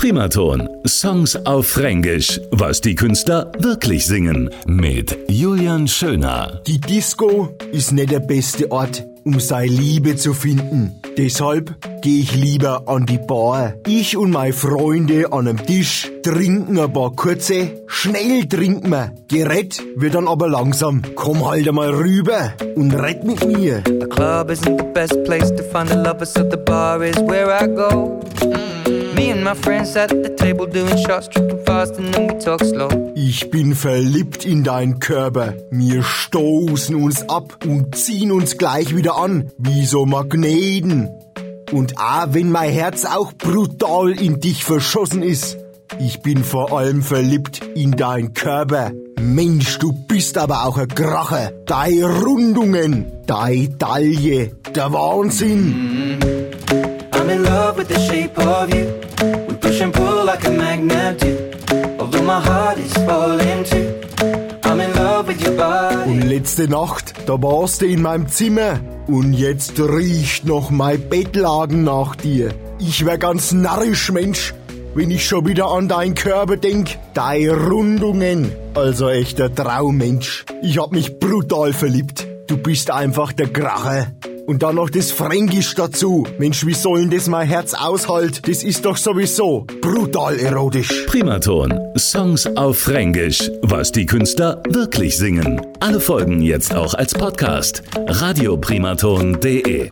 Primaton. Songs auf Fränkisch. Was die Künstler wirklich singen. Mit Julian Schöner. Die Disco ist nicht der beste Ort, um seine Liebe zu finden. Deshalb gehe ich lieber an die Bar. Ich und meine Freunde an einem Tisch trinken ein paar kurze. Schnell trinken wir. Gerett wird dann aber langsam. Komm halt einmal rüber und rett mit mir. The club isn't the best place to find the lovers, so the bar is where I go. Ich bin verliebt in deinen Körper. Wir stoßen uns ab und ziehen uns gleich wieder an, wie so Magneten. Und ah, wenn mein Herz auch brutal in dich verschossen ist, ich bin vor allem verliebt in deinen Körper. Mensch, du bist aber auch ein Kracher. Deine Rundungen, deine Taille, der Wahnsinn. I'm in love with the shape of you. Like a magnet do. Although my heart is falling too. Und letzte Nacht, da warst du in meinem Zimmer. Und jetzt riecht noch mein Bettlaken nach dir. Ich wär ganz narrisch, Mensch, wenn ich schon wieder an deinen Körper denk. Deine Rundungen. Also echter Traummensch. Ich hab mich brutal verliebt. Du bist einfach der Kracher. Und dann noch das Fränkisch dazu. Mensch, wie soll denn das mein Herz aushalt? Das ist doch sowieso brutal erotisch. Primaton. Songs auf Fränkisch. Was die Künstler wirklich singen. Alle Folgen jetzt auch als Podcast. Radioprimaton.de